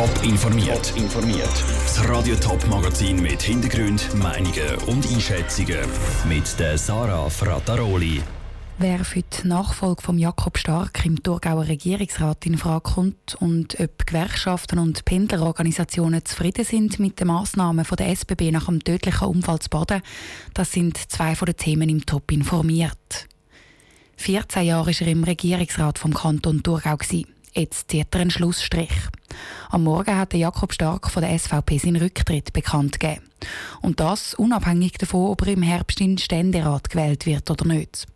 Top informiert. informiert. Das Radio Top Magazin mit Hintergrund, Meinungen und Einschätzungen mit der Sarah Frataroli. Wer für die Nachfolge von Jakob Stark im Thurgauer Regierungsrat in Frage kommt und ob Gewerkschaften und Pendlerorganisationen zufrieden sind mit den Massnahmen der SBB nach dem tödlichen Unfall zu Baden, das sind zwei von den Themen im Top informiert. 14 Jahre war er im Regierungsrat vom Kanton Thurgau. Jetzt zieht er einen Schlussstrich. Am Morgen hat Jakob Stark von der SVP seinen Rücktritt bekannt gegeben. Und das unabhängig davon, ob er im Herbst in den Ständerat gewählt wird oder nicht.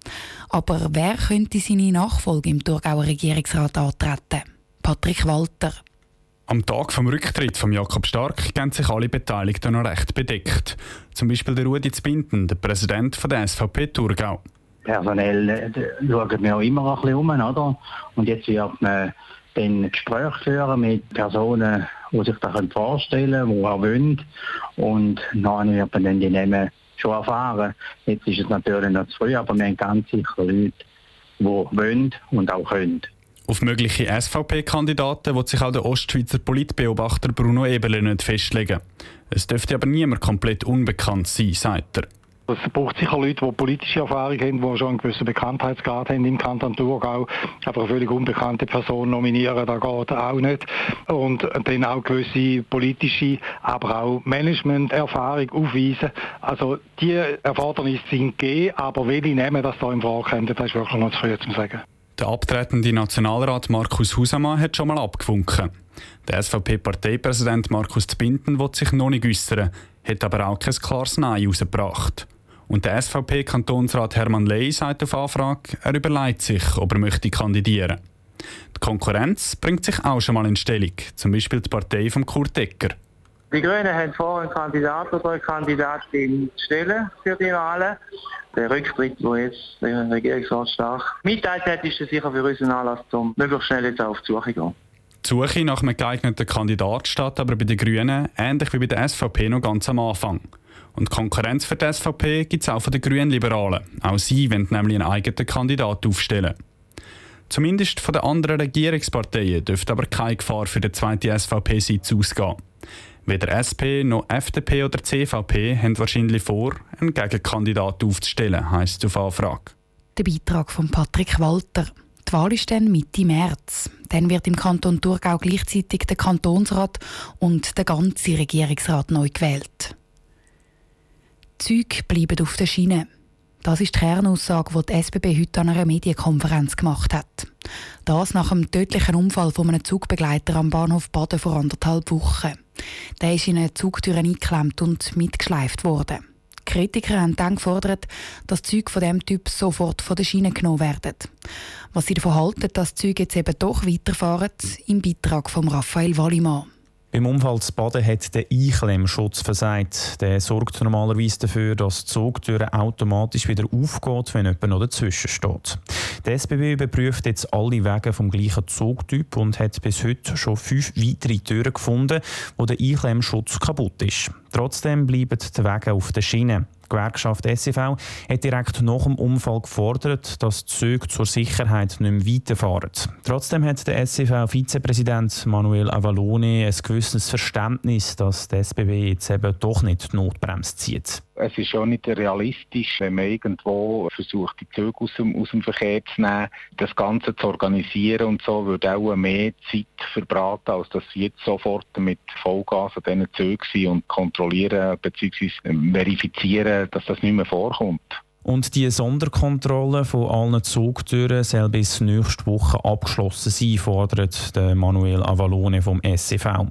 Aber wer könnte seine Nachfolge im Thurgauer Regierungsrat antreten? Patrick Walter. Am Tag vom Rücktritt von Jakob Stark gehen sich alle Beteiligten noch recht bedeckt. Zum Beispiel der Rudi Zbinden, der Präsident der SVP Thurgau personell äh, schauen wir auch immer ein bisschen um, oder? Und jetzt wird man dann Gespräche führen mit Personen, die sich das vorstellen können, die auch wollen. Und dann wird man dann die Namen schon erfahren. Jetzt ist es natürlich noch zu früh, aber wir haben ganz sicher Leute, die wollen und auch können. Auf mögliche SVP-Kandidaten wird sich auch der Ostschweizer Politbeobachter Bruno Eberle nicht festlegen. Es dürfte aber niemand komplett unbekannt sein, sagt er. Es braucht sicher Leute, die politische Erfahrung haben, die schon einen gewissen Bekanntheitsgrad haben im Kanton Thurgau. Aber eine völlig unbekannte Person nominieren, das geht auch nicht. Und dann auch gewisse politische, aber auch Management-Erfahrung aufweisen. Also die Erfordernisse sind gegeben, aber welche nehmen das da im Frage kommt, das ist wirklich noch zu früh zu sagen. Der abtretende Nationalrat Markus Husamann hat schon mal abgewunken. Der SVP-Parteipräsident Markus Zbinden will sich noch nicht äußern, hat aber auch kein klares Nein herausgebracht. Und der SVP-Kantonsrat Hermann Ley sagt auf Anfrage, er überlegt sich, ob er möchte kandidieren. Die Konkurrenz bringt sich auch schon mal in Stellung, zum Beispiel die Partei von Kurt Ecker. Die Grünen haben vor, einen Kandidat oder eine Kandidatin zu stellen für die Wahlen. Der Rücktritt, der jetzt der Regierungsrat stark mitteilt hat, ist sicher für uns ein Anlass, um möglichst schnell jetzt auf die Suche zu gehen. Die Suche nach einem geeigneten Kandidat steht aber bei den Grünen, ähnlich wie bei der SVP, noch ganz am Anfang. Und Konkurrenz für die SVP gibt es auch von den Grünen Liberalen. Auch sie wollen nämlich einen eigenen Kandidat aufstellen. Zumindest von den anderen Regierungsparteien dürfte aber keine Gefahr für den zweiten SVP-Sitz ausgehen. Weder SP noch FDP oder CVP haben wahrscheinlich vor, einen Gegenkandidat aufzustellen, heisst es auf Anfrage. Der Beitrag von Patrick Walter. Die Wahl ist dann Mitte März. Dann wird im Kanton Thurgau gleichzeitig der Kantonsrat und der ganze Regierungsrat neu gewählt. Züge bleiben auf der Schiene. Das ist die Kernaussage, die die SBB heute an einer Medienkonferenz gemacht hat. Das nach dem tödlichen Unfall von einem Zugbegleiter am Bahnhof Baden vor anderthalb Wochen. Der ist in eine Zugtür eingeklemmt und mitgeschleift worden. Kritiker haben dann gefordert, dass Züge von diesem Typ sofort von der Schiene genommen werden. Was sie davon halten, dass Züge jetzt eben doch weiterfahren, im Beitrag von Raphael Wallimann. Beim Unfall zu Baden hat der Einklemmschutz versagt. Der sorgt normalerweise dafür, dass die Zugtür automatisch wieder aufgeht, wenn jemand noch dazwischen steht. Der SBB überprüft jetzt alle Wege vom gleichen Zugtyp und hat bis heute schon fünf weitere Türen gefunden, wo der Einklemmschutz kaputt ist. Trotzdem bleiben die Wege auf der Schiene. Die Gewerkschaft SEV hat direkt nach dem Unfall gefordert, dass die Züge zur Sicherheit nicht mehr weiterfahren. Trotzdem hat der SEV-Vizepräsident Manuel Avalone ein gewisses Verständnis, dass der SBB jetzt eben doch nicht die Notbremse zieht. Es ist auch nicht realistisch, wenn man irgendwo versucht, die Züge aus dem, aus dem Verkehr zu nehmen, das Ganze zu organisieren und so, würde auch mehr Zeit verbraten, als dass sie jetzt sofort mit Vollgas an diesen Zügen sind und kontrollieren bzw. verifizieren, dass das nicht mehr vorkommt. Und die Sonderkontrolle von allen Zugtüren soll bis nächste Woche abgeschlossen sein, fordert Manuel Avalone vom SCV.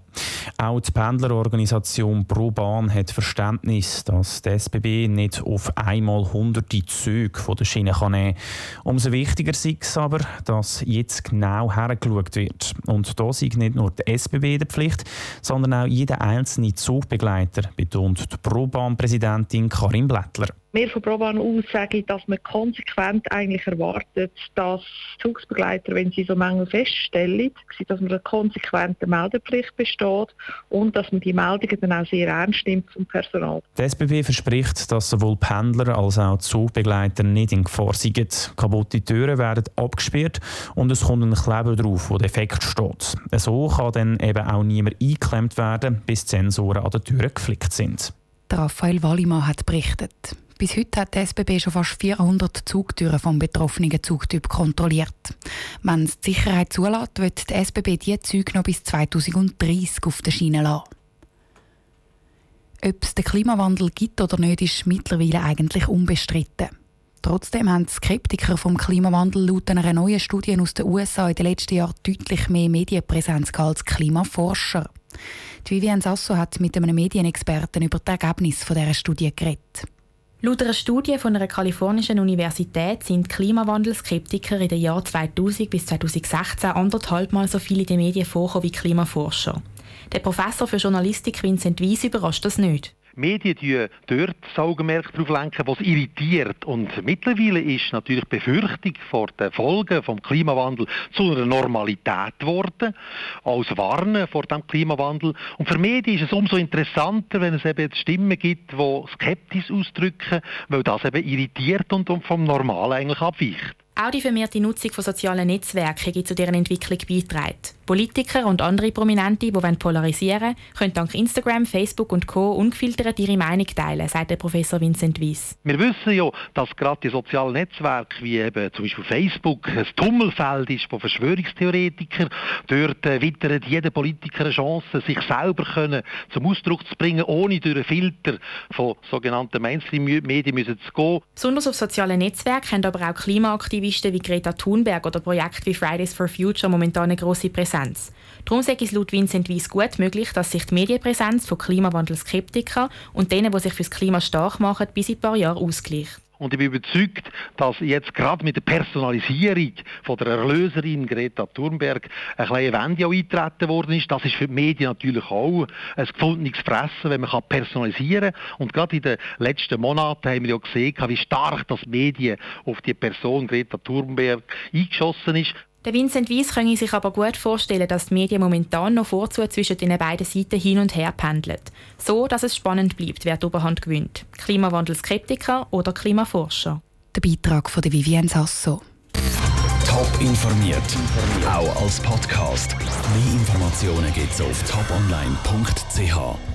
Auch die Pendlerorganisation ProBahn hat Verständnis, dass der SBB nicht auf einmal hunderte Züge von der Schiene nehmen kann. Umso wichtiger ist es aber, dass jetzt genau hergeschaut wird. Und da ist nicht nur die SBB der Pflicht, sondern auch jeder einzelne Zugbegleiter, betont die ProBahn-Präsidentin Karin Blättler. Wir von Proban aus sagen, dass man konsequent eigentlich erwartet, dass Zugsbegleiter, wenn sie so Mängel feststellen, dass man eine konsequente Meldepflicht besteht und dass man die Meldungen dann auch sehr ernst nimmt vom Personal. Die SBB verspricht, dass sowohl Pendler als auch Zugbegleiter nicht in Gefahr sind. Kaputte Türen werden abgesperrt und es kommt ein Kleber drauf, wo defekt steht. So kann dann eben auch niemand eingeklemmt werden, bis die Sensoren an den Türen geflickt sind. Raphael Wallimann hat berichtet. Bis heute hat die SBB schon fast 400 Zugtüren vom betroffenen Zugtyp kontrolliert. Wenn es die Sicherheit zulässt, wird die SBB diese Züge noch bis 2030 auf der Schiene lassen. Ob es den Klimawandel gibt oder nicht, ist mittlerweile eigentlich unbestritten. Trotzdem haben Skeptiker vom Klimawandel laut einer neuen Studie aus den USA in den letzten Jahren deutlich mehr Medienpräsenz als Klimaforscher. Die Vivian Sasso hat mit einem Medienexperten über das Ergebnis dieser Studie geredet. Laut einer Studie von einer kalifornischen Universität sind Klimawandelskeptiker in den Jahren 2000 bis 2016 anderthalb Mal so viele in den Medien vorkommen wie Klimaforscher. Der Professor für Journalistik Vincent Weiss überrascht das nicht. Medien die dort das Augenmerk darauf lenken, was irritiert. Und mittlerweile ist natürlich die Befürchtung vor den Folgen vom Klimawandel zu einer Normalität geworden, als Warnen vor dem Klimawandel. Und für Medien ist es umso interessanter, wenn es eben Stimmen gibt, die skeptisch ausdrücken, weil das eben irritiert und vom Normalen eigentlich abweicht. Auch die vermehrte Nutzung von sozialen Netzwerken hat zu deren Entwicklung beigetragen. Politiker und andere Prominente, die polarisieren wollen, können dank Instagram, Facebook und Co. ungefiltert ihre Meinung teilen, sagt der Professor Vincent Weiss. Wir wissen ja, dass gerade die sozialen Netzwerke wie eben zum Beispiel Facebook ein Tummelfeld ist von Verschwörungstheoretikern. Dort äh, wittert jeder Politiker eine Chance, sich selber können zum Ausdruck zu bringen, ohne durch einen Filter von sogenannten Mainstream-Medien zu gehen. Besonders auf sozialen Netzwerken haben aber auch Klimaaktivisten wie Greta Thunberg oder Projekte wie Fridays for Future momentan eine grosse Präsenz. Darum ist es laut Vincent Weiss gut möglich, dass sich die Medienpräsenz von Klimawandelskeptikern und denen, die sich fürs Klima stark machen, bis in ein paar Jahren ausgleicht. Und ich bin überzeugt, dass jetzt gerade mit der Personalisierung von der Erlöserin Greta Thunberg eine kleine Wende eintreten worden ist. Das ist für die Medien natürlich auch ein gefundenes Fressen, wenn man personalisieren kann. Und gerade in den letzten Monaten haben wir ja gesehen, wie stark das Medien auf die Person Greta Thunberg eingeschossen ist. Der Vincent Weiss könne sich aber gut vorstellen, dass die Medien momentan noch vorzu zwischen den beiden Seiten hin und her pendeln. So, dass es spannend bleibt, wer die Oberhand gewinnt. Klimawandelskeptiker oder Klimaforscher. Der Beitrag von Vivienne Sasso. Top informiert, auch als Podcast. Mehr Informationen gibt es auf toponline.ch.